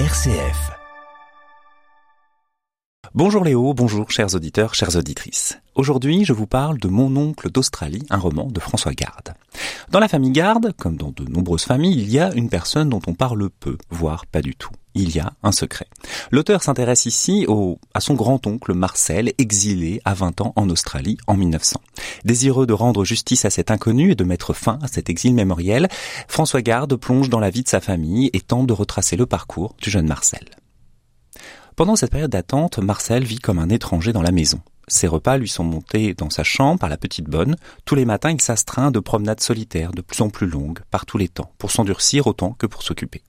RCF. Bonjour Léo, bonjour chers auditeurs, chères auditrices. Aujourd'hui, je vous parle de Mon oncle d'Australie, un roman de François Garde. Dans la famille Garde, comme dans de nombreuses familles, il y a une personne dont on parle peu, voire pas du tout. Il y a un secret. L'auteur s'intéresse ici au, à son grand-oncle Marcel, exilé à 20 ans en Australie en 1900. Désireux de rendre justice à cet inconnu et de mettre fin à cet exil mémoriel, François Garde plonge dans la vie de sa famille et tente de retracer le parcours du jeune Marcel. Pendant cette période d'attente, Marcel vit comme un étranger dans la maison. Ses repas lui sont montés dans sa chambre par la petite bonne. Tous les matins, il s'astreint de promenades solitaires de plus en plus longues, par tous les temps, pour s'endurcir autant que pour s'occuper.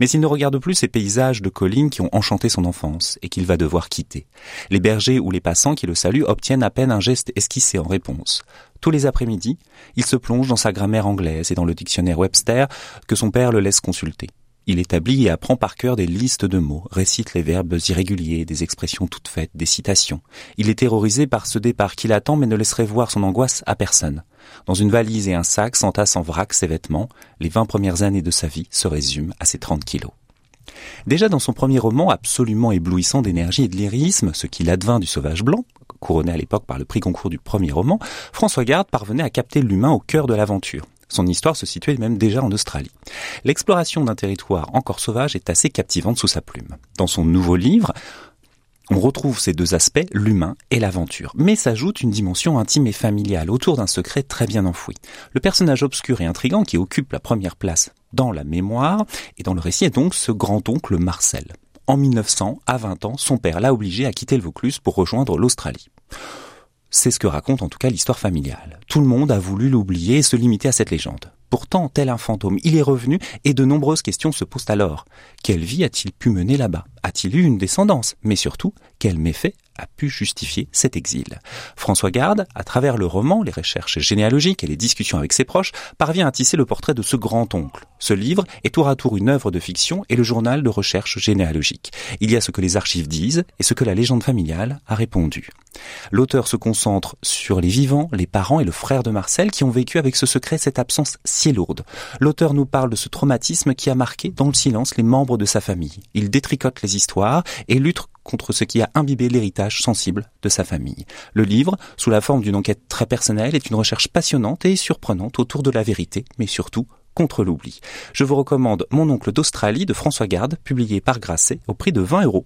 Mais il ne regarde plus ces paysages de collines qui ont enchanté son enfance et qu'il va devoir quitter. Les bergers ou les passants qui le saluent obtiennent à peine un geste esquissé en réponse. Tous les après-midi, il se plonge dans sa grammaire anglaise et dans le dictionnaire Webster que son père le laisse consulter. Il établit et apprend par cœur des listes de mots, récite les verbes irréguliers, des expressions toutes faites, des citations. Il est terrorisé par ce départ qu'il attend mais ne laisserait voir son angoisse à personne. Dans une valise et un sac s'entasse en vrac ses vêtements. Les vingt premières années de sa vie se résument à ses trente kilos. Déjà dans son premier roman, absolument éblouissant d'énergie et de lyrisme, ce qu'il advint du sauvage blanc, couronné à l'époque par le prix concours du premier roman, François Garde parvenait à capter l'humain au cœur de l'aventure. Son histoire se situait même déjà en Australie. L'exploration d'un territoire encore sauvage est assez captivante sous sa plume. Dans son nouveau livre, on retrouve ces deux aspects, l'humain et l'aventure, mais s'ajoute une dimension intime et familiale autour d'un secret très bien enfoui. Le personnage obscur et intrigant qui occupe la première place dans la mémoire et dans le récit est donc ce grand-oncle Marcel. En 1900, à 20 ans, son père l'a obligé à quitter le Vaucluse pour rejoindre l'Australie. C'est ce que raconte en tout cas l'histoire familiale. Tout le monde a voulu l'oublier et se limiter à cette légende. Pourtant, tel un fantôme, il est revenu et de nombreuses questions se posent alors. Quelle vie a-t-il pu mener là-bas? A-t-il eu une descendance? Mais surtout, quel méfait a pu justifier cet exil. François Garde, à travers le roman, les recherches généalogiques et les discussions avec ses proches, parvient à tisser le portrait de ce grand-oncle. Ce livre est tour à tour une œuvre de fiction et le journal de recherche généalogique. Il y a ce que les archives disent et ce que la légende familiale a répondu. L'auteur se concentre sur les vivants, les parents et le frère de Marcel qui ont vécu avec ce secret cette absence si lourde. L'auteur nous parle de ce traumatisme qui a marqué dans le silence les membres de sa famille. Il détricote les histoires et lutte contre ce qui a imbibé l'héritage sensible de sa famille. Le livre, sous la forme d'une enquête très personnelle, est une recherche passionnante et surprenante autour de la vérité, mais surtout contre l'oubli. Je vous recommande Mon oncle d'Australie de François Garde, publié par Grasset au prix de 20 euros.